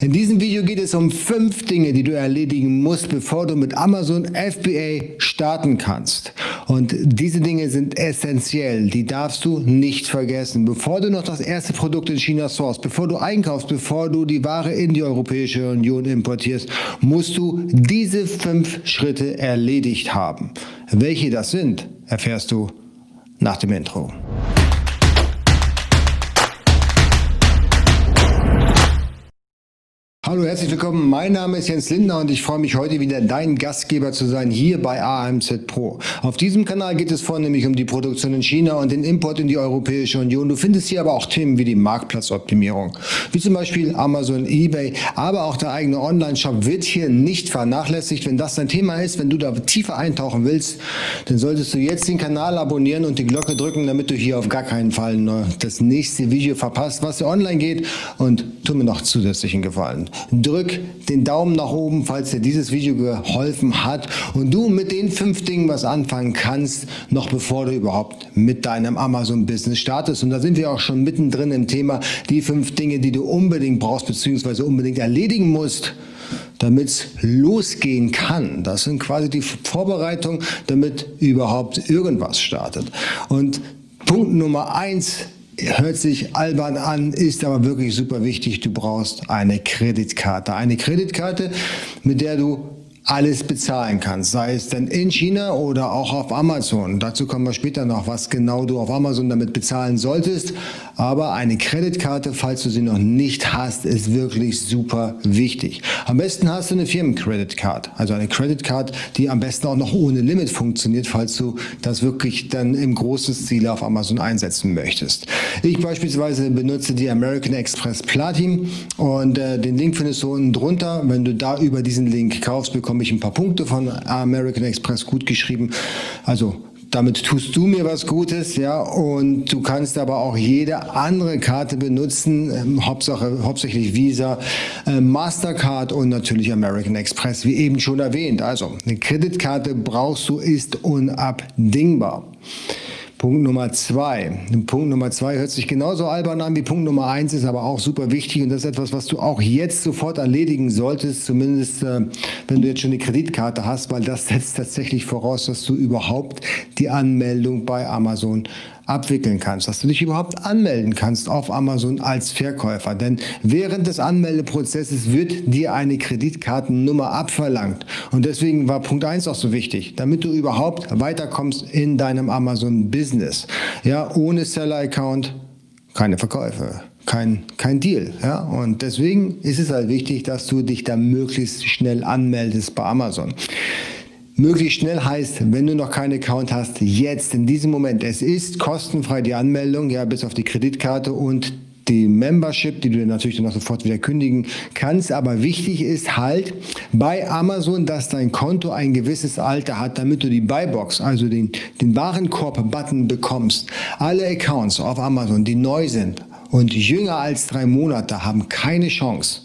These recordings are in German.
In diesem Video geht es um fünf Dinge, die du erledigen musst, bevor du mit Amazon FBA starten kannst. Und diese Dinge sind essentiell, die darfst du nicht vergessen. Bevor du noch das erste Produkt in China sourst, bevor du einkaufst, bevor du die Ware in die Europäische Union importierst, musst du diese fünf Schritte erledigt haben. Welche das sind, erfährst du nach dem Intro. Hallo, herzlich willkommen. Mein Name ist Jens Lindner und ich freue mich heute wieder dein Gastgeber zu sein hier bei AMZ Pro. Auf diesem Kanal geht es vornehmlich um die Produktion in China und den Import in die Europäische Union. Du findest hier aber auch Themen wie die Marktplatzoptimierung, wie zum Beispiel Amazon, eBay, aber auch der eigene Online-Shop wird hier nicht vernachlässigt. Wenn das dein Thema ist, wenn du da tiefer eintauchen willst, dann solltest du jetzt den Kanal abonnieren und die Glocke drücken, damit du hier auf gar keinen Fall das nächste Video verpasst, was online geht und tu mir noch zusätzlichen Gefallen. Drück den Daumen nach oben, falls dir dieses Video geholfen hat und du mit den fünf Dingen was anfangen kannst, noch bevor du überhaupt mit deinem Amazon-Business startest. Und da sind wir auch schon mittendrin im Thema, die fünf Dinge, die du unbedingt brauchst bzw. unbedingt erledigen musst, damit es losgehen kann. Das sind quasi die Vorbereitungen, damit überhaupt irgendwas startet. Und Punkt Nummer eins hört sich albern an, ist aber wirklich super wichtig. Du brauchst eine Kreditkarte. Eine Kreditkarte, mit der du alles bezahlen kannst, sei es denn in China oder auch auf Amazon. Dazu kommen wir später noch, was genau du auf Amazon damit bezahlen solltest. Aber eine Kreditkarte, falls du sie noch nicht hast, ist wirklich super wichtig. Am besten hast du eine Firmencreditcard, also eine Creditcard, die am besten auch noch ohne Limit funktioniert, falls du das wirklich dann im großen Stil auf Amazon einsetzen möchtest. Ich beispielsweise benutze die American Express Platin und äh, den Link findest du unten drunter. Wenn du da über diesen Link kaufst, bekommst bekomme ich ein paar Punkte von American Express gut geschrieben. Also damit tust du mir was Gutes, ja, und du kannst aber auch jede andere Karte benutzen, ähm, Hauptsache, hauptsächlich Visa, äh, Mastercard und natürlich American Express, wie eben schon erwähnt. Also eine Kreditkarte brauchst du, ist unabdingbar. Punkt Nummer zwei. Punkt Nummer zwei hört sich genauso albern an wie Punkt Nummer eins, ist aber auch super wichtig und das ist etwas, was du auch jetzt sofort erledigen solltest, zumindest äh, wenn du jetzt schon eine Kreditkarte hast, weil das setzt tatsächlich voraus, dass du überhaupt die Anmeldung bei Amazon abwickeln kannst, dass du dich überhaupt anmelden kannst auf Amazon als Verkäufer. Denn während des Anmeldeprozesses wird dir eine Kreditkartennummer abverlangt. Und deswegen war Punkt 1 auch so wichtig, damit du überhaupt weiterkommst in deinem Amazon-Business. Ja, ohne Seller-Account keine Verkäufe kein, kein Deal. Ja? Und deswegen ist es halt wichtig, dass du dich da möglichst schnell anmeldest bei Amazon. Möglichst schnell heißt, wenn du noch keinen Account hast, jetzt in diesem Moment. Es ist kostenfrei die Anmeldung, ja, bis auf die Kreditkarte und die Membership, die du natürlich dann auch sofort wieder kündigen kannst. Aber wichtig ist halt bei Amazon, dass dein Konto ein gewisses Alter hat, damit du die Buybox, also den, den Warenkorb-Button bekommst. Alle Accounts auf Amazon, die neu sind und jünger als drei Monate, haben keine Chance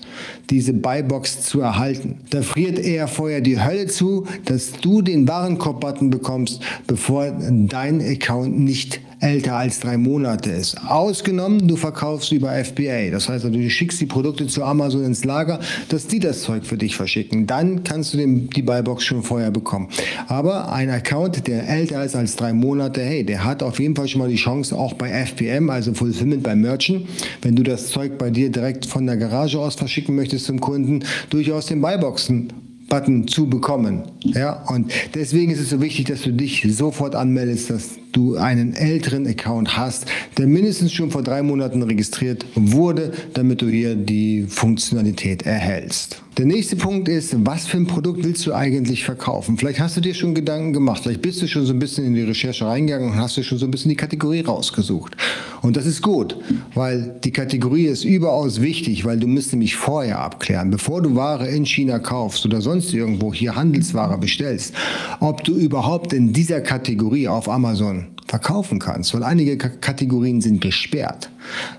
diese Buybox zu erhalten. Da friert eher vorher die Hölle zu, dass du den Warenkorb-Button bekommst, bevor dein Account nicht älter als drei Monate ist. Ausgenommen, du verkaufst über FBA. Das heißt, also, du schickst die Produkte zu Amazon ins Lager, dass die das Zeug für dich verschicken. Dann kannst du die Buybox schon vorher bekommen. Aber ein Account, der älter ist als drei Monate, hey, der hat auf jeden Fall schon mal die Chance, auch bei FBM, also Fulfillment bei Merchant, wenn du das Zeug bei dir direkt von der Garage aus verschicken möchtest zum Kunden, durchaus den Buyboxen Button zu bekommen. Ja, und deswegen ist es so wichtig, dass du dich sofort anmeldest, dass du einen älteren Account hast, der mindestens schon vor drei Monaten registriert wurde, damit du hier die Funktionalität erhältst. Der nächste Punkt ist, was für ein Produkt willst du eigentlich verkaufen? Vielleicht hast du dir schon Gedanken gemacht, vielleicht bist du schon so ein bisschen in die Recherche reingegangen und hast du schon so ein bisschen die Kategorie rausgesucht. Und das ist gut, weil die Kategorie ist überaus wichtig, weil du musst nämlich vorher abklären, bevor du Ware in China kaufst oder sonst irgendwo hier Handelsware bestellst, ob du überhaupt in dieser Kategorie auf Amazon verkaufen kannst, weil einige Kategorien sind gesperrt.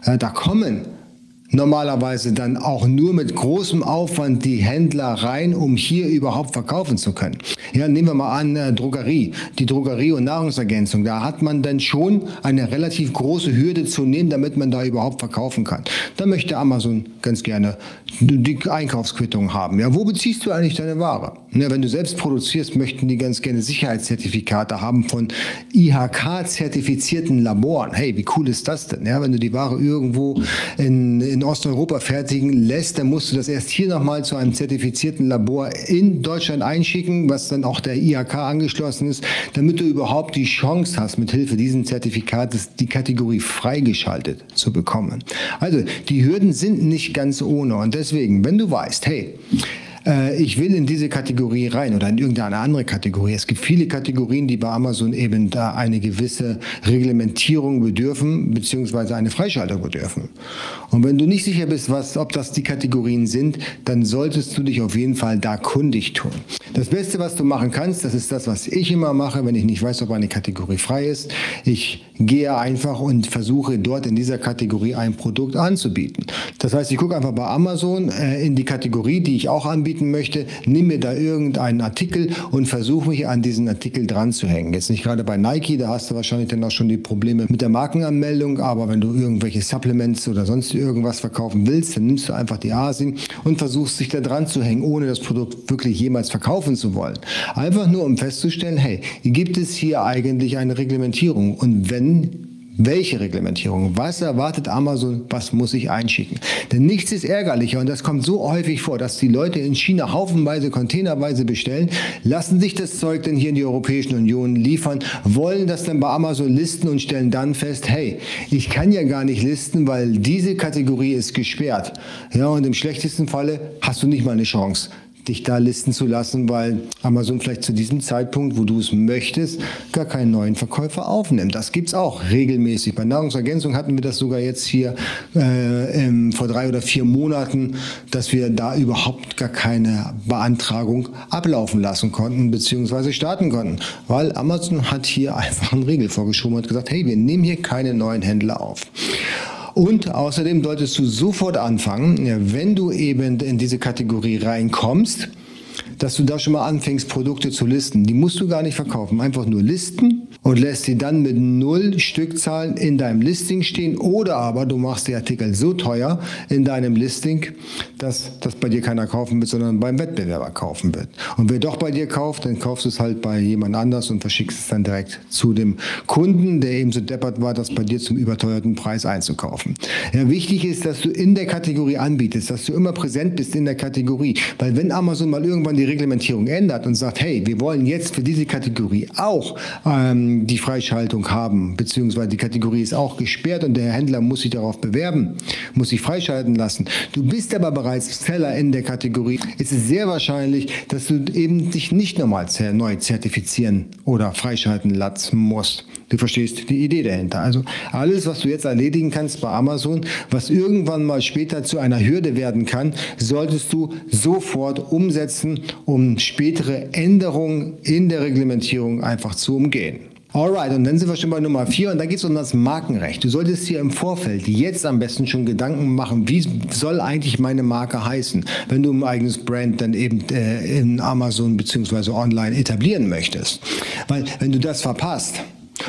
Da kommen normalerweise dann auch nur mit großem Aufwand die Händler rein, um hier überhaupt verkaufen zu können. Ja, nehmen wir mal an, äh, Drogerie, die Drogerie und Nahrungsergänzung. Da hat man dann schon eine relativ große Hürde zu nehmen, damit man da überhaupt verkaufen kann. Da möchte Amazon ganz gerne die Einkaufsquittung haben. Ja, wo beziehst du eigentlich deine Ware? Ja, wenn du selbst produzierst, möchten die ganz gerne Sicherheitszertifikate haben von IHK-zertifizierten Laboren. Hey, wie cool ist das denn? Ja, wenn du die Ware irgendwo in, in Osteuropa fertigen lässt, dann musst du das erst hier nochmal zu einem zertifizierten Labor in Deutschland einschicken, was dann auch der IHK angeschlossen ist, damit du überhaupt die Chance hast, mit Hilfe dieses Zertifikates die Kategorie freigeschaltet zu bekommen. Also die Hürden sind nicht ganz ohne und deswegen, wenn du weißt, hey, äh, ich will in diese Kategorie rein oder in irgendeine andere Kategorie. Es gibt viele Kategorien, die bei Amazon eben da eine gewisse Reglementierung bedürfen, beziehungsweise eine Freischaltung bedürfen. Und wenn du nicht sicher bist, was, ob das die Kategorien sind, dann solltest du dich auf jeden Fall da kundig tun. Das Beste, was du machen kannst, das ist das, was ich immer mache, wenn ich nicht weiß, ob eine Kategorie frei ist. Ich gehe einfach und versuche dort in dieser Kategorie ein Produkt anzubieten. Das heißt, ich gucke einfach bei Amazon äh, in die Kategorie, die ich auch anbiete, anbieten möchte, nimm mir da irgendeinen Artikel und versuche mich an diesen Artikel dran zu hängen. Jetzt nicht gerade bei Nike, da hast du wahrscheinlich dann auch schon die Probleme mit der Markenanmeldung, aber wenn du irgendwelche Supplements oder sonst irgendwas verkaufen willst, dann nimmst du einfach die Asien und versuchst dich da dran zu hängen, ohne das Produkt wirklich jemals verkaufen zu wollen. Einfach nur, um festzustellen, hey, gibt es hier eigentlich eine Reglementierung? Und wenn welche Reglementierung? Was erwartet Amazon? Was muss ich einschicken? Denn nichts ist ärgerlicher und das kommt so häufig vor, dass die Leute in China haufenweise, containerweise bestellen, lassen sich das Zeug dann hier in die Europäische Union liefern, wollen das dann bei Amazon listen und stellen dann fest, hey, ich kann ja gar nicht listen, weil diese Kategorie ist gesperrt. Ja, und im schlechtesten Falle hast du nicht mal eine Chance dich da listen zu lassen, weil Amazon vielleicht zu diesem Zeitpunkt, wo du es möchtest, gar keinen neuen Verkäufer aufnimmt. Das gibt es auch regelmäßig. Bei Nahrungsergänzung hatten wir das sogar jetzt hier äh, ähm, vor drei oder vier Monaten, dass wir da überhaupt gar keine Beantragung ablaufen lassen konnten bzw. starten konnten, weil Amazon hat hier einfach einen Regel vorgeschoben und gesagt, hey, wir nehmen hier keine neuen Händler auf. Und außerdem solltest du sofort anfangen, wenn du eben in diese Kategorie reinkommst, dass du da schon mal anfängst, Produkte zu listen. Die musst du gar nicht verkaufen, einfach nur listen und lässt sie dann mit null Stückzahlen in deinem Listing stehen oder aber du machst die Artikel so teuer in deinem Listing, dass das bei dir keiner kaufen wird, sondern beim Wettbewerber kaufen wird. Und wer doch bei dir kauft, dann kaufst du es halt bei jemand anders und verschickst es dann direkt zu dem Kunden, der eben so deppert war, das bei dir zum überteuerten Preis einzukaufen. Ja, wichtig ist, dass du in der Kategorie anbietest, dass du immer präsent bist in der Kategorie, weil wenn Amazon mal irgendwann die Reglementierung ändert und sagt, hey, wir wollen jetzt für diese Kategorie auch ähm, die Freischaltung haben, beziehungsweise die Kategorie ist auch gesperrt und der Händler muss sich darauf bewerben, muss sich freischalten lassen. Du bist aber bereits Seller in der Kategorie. Es ist sehr wahrscheinlich, dass du eben dich nicht nochmal neu zertifizieren oder freischalten lassen musst. Du verstehst die Idee dahinter. Also alles, was du jetzt erledigen kannst bei Amazon, was irgendwann mal später zu einer Hürde werden kann, solltest du sofort umsetzen, um spätere Änderungen in der Reglementierung einfach zu umgehen. Alright, und dann sind wir schon bei Nummer 4 und da geht es um das Markenrecht. Du solltest dir im Vorfeld jetzt am besten schon Gedanken machen, wie soll eigentlich meine Marke heißen, wenn du ein eigenes Brand dann eben äh, in Amazon bzw. online etablieren möchtest. Weil wenn du das verpasst,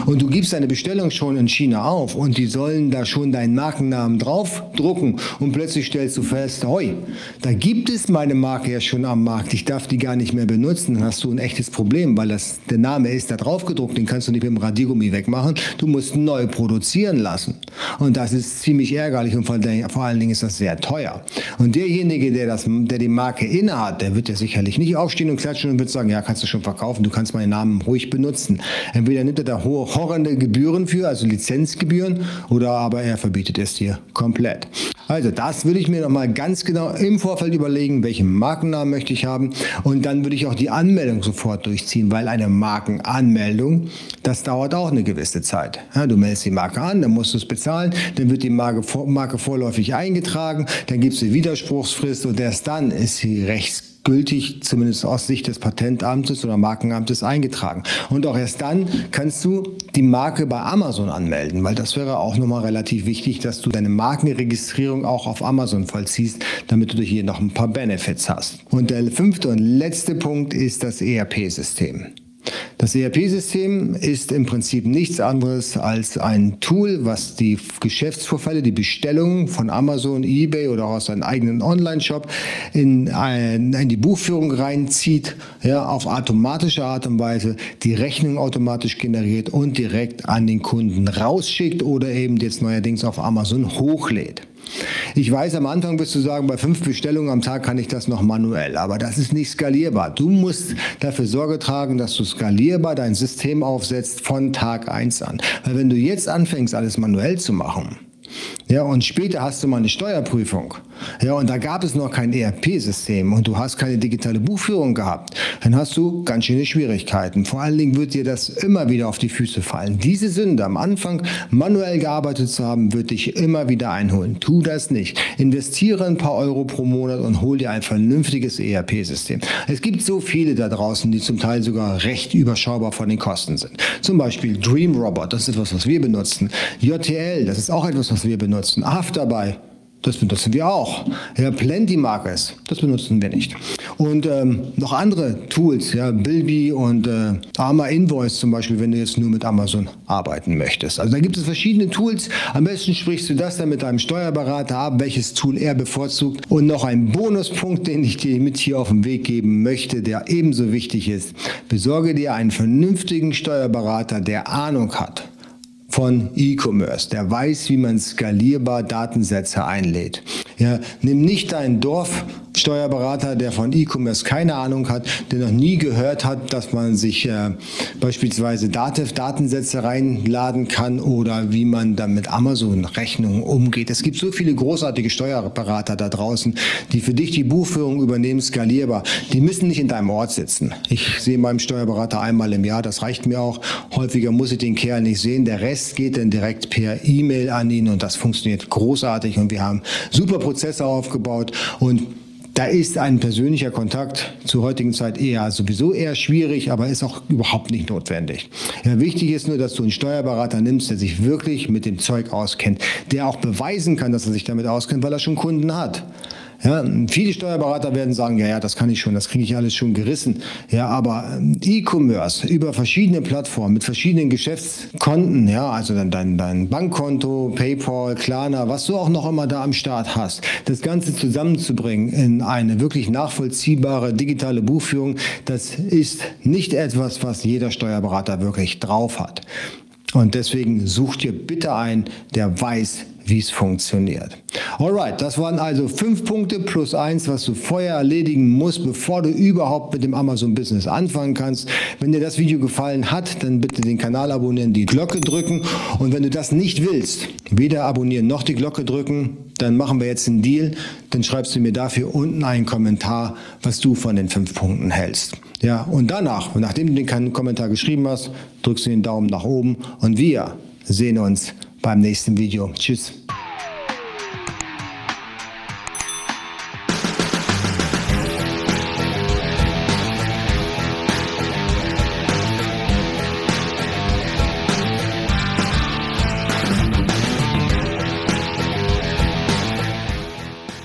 und du gibst deine Bestellung schon in China auf und die sollen da schon deinen Markennamen draufdrucken und plötzlich stellst du fest, hoi, da gibt es meine Marke ja schon am Markt, ich darf die gar nicht mehr benutzen, dann hast du ein echtes Problem, weil das, der Name ist da drauf gedruckt, den kannst du nicht mit dem Radiergummi wegmachen, du musst neu produzieren lassen. Und das ist ziemlich ärgerlich und vor, vor allen Dingen ist das sehr teuer. Und derjenige, der, das, der die Marke innehat, der wird ja sicherlich nicht aufstehen und klatschen und wird sagen, ja, kannst du schon verkaufen, du kannst meinen Namen ruhig benutzen. Entweder nimmt er da hohe horrende Gebühren für, also Lizenzgebühren, oder aber er verbietet es dir komplett. Also das würde ich mir nochmal ganz genau im Vorfeld überlegen, welchen Markennamen möchte ich haben und dann würde ich auch die Anmeldung sofort durchziehen, weil eine Markenanmeldung, das dauert auch eine gewisse Zeit. Ja, du meldest die Marke an, dann musst du es bezahlen, dann wird die Marke, Marke vorläufig eingetragen, dann gibt es eine Widerspruchsfrist und erst dann ist sie rechts gültig, zumindest aus Sicht des Patentamtes oder Markenamtes eingetragen. Und auch erst dann kannst du die Marke bei Amazon anmelden, weil das wäre auch nochmal relativ wichtig, dass du deine Markenregistrierung auch auf Amazon vollziehst, damit du hier noch ein paar Benefits hast. Und der fünfte und letzte Punkt ist das ERP-System. Das ERP-System ist im Prinzip nichts anderes als ein Tool, was die Geschäftsvorfälle, die Bestellungen von Amazon, eBay oder aus seinem eigenen Online-Shop in, in, die Buchführung reinzieht, ja, auf automatische Art und Weise die Rechnung automatisch generiert und direkt an den Kunden rausschickt oder eben jetzt neuerdings auf Amazon hochlädt. Ich weiß, am Anfang wirst du sagen, bei fünf Bestellungen am Tag kann ich das noch manuell, aber das ist nicht skalierbar. Du musst dafür Sorge tragen, dass du skalierbar dein System aufsetzt von Tag 1 an. Weil wenn du jetzt anfängst, alles manuell zu machen, ja, und später hast du mal eine Steuerprüfung. Ja, und da gab es noch kein ERP-System und du hast keine digitale Buchführung gehabt. Dann hast du ganz schöne Schwierigkeiten. Vor allen Dingen wird dir das immer wieder auf die Füße fallen. Diese Sünde am Anfang manuell gearbeitet zu haben, wird dich immer wieder einholen. Tu das nicht. Investiere ein paar Euro pro Monat und hol dir ein vernünftiges ERP-System. Es gibt so viele da draußen, die zum Teil sogar recht überschaubar von den Kosten sind. Zum Beispiel Dream Robot, das ist etwas, was wir benutzen. JTL, das ist auch etwas, was wir benutzen. Afterbuy, das benutzen wir auch. Ja, Plenty Markers, das benutzen wir nicht. Und ähm, noch andere Tools, ja, Bilby und äh, Arma Invoice zum Beispiel, wenn du jetzt nur mit Amazon arbeiten möchtest. Also da gibt es verschiedene Tools. Am besten sprichst du das dann mit deinem Steuerberater ab, welches Tool er bevorzugt. Und noch ein Bonuspunkt, den ich dir mit hier auf den Weg geben möchte, der ebenso wichtig ist. Besorge dir einen vernünftigen Steuerberater, der Ahnung hat von E-Commerce, der weiß, wie man skalierbar Datensätze einlädt. Ja, nimm nicht deinen Dorfsteuerberater, der von E-Commerce keine Ahnung hat, der noch nie gehört hat, dass man sich äh, beispielsweise Dativ Datensätze reinladen kann oder wie man dann mit Amazon-Rechnungen umgeht. Es gibt so viele großartige Steuerberater da draußen, die für dich die Buchführung übernehmen, skalierbar. Die müssen nicht in deinem Ort sitzen. Ich sehe meinen Steuerberater einmal im Jahr, das reicht mir auch. Häufiger muss ich den Kerl nicht sehen. Der Rest geht dann direkt per E-Mail an ihn und das funktioniert großartig und wir haben super Prozesse aufgebaut und da ist ein persönlicher Kontakt zur heutigen Zeit eher sowieso eher schwierig, aber ist auch überhaupt nicht notwendig. Ja, wichtig ist nur, dass du einen Steuerberater nimmst, der sich wirklich mit dem Zeug auskennt, der auch beweisen kann, dass er sich damit auskennt, weil er schon Kunden hat. Ja, viele Steuerberater werden sagen, ja, ja, das kann ich schon, das kriege ich alles schon gerissen. Ja, aber ähm, E-Commerce über verschiedene Plattformen mit verschiedenen Geschäftskonten, ja, also dein, dein, dein Bankkonto, PayPal, Klarna, was du auch noch immer da am Start hast, das Ganze zusammenzubringen in eine wirklich nachvollziehbare digitale Buchführung, das ist nicht etwas, was jeder Steuerberater wirklich drauf hat. Und deswegen such dir bitte einen, der weiß, wie es funktioniert. Alright, das waren also fünf Punkte plus eins, was du vorher erledigen musst, bevor du überhaupt mit dem Amazon-Business anfangen kannst. Wenn dir das Video gefallen hat, dann bitte den Kanal abonnieren, die Glocke drücken. Und wenn du das nicht willst, weder abonnieren noch die Glocke drücken, dann machen wir jetzt einen Deal. Dann schreibst du mir dafür unten einen Kommentar, was du von den fünf Punkten hältst. Ja, und danach, nachdem du den Kommentar geschrieben hast, drückst du den Daumen nach oben und wir sehen uns beim nächsten Video. Tschüss.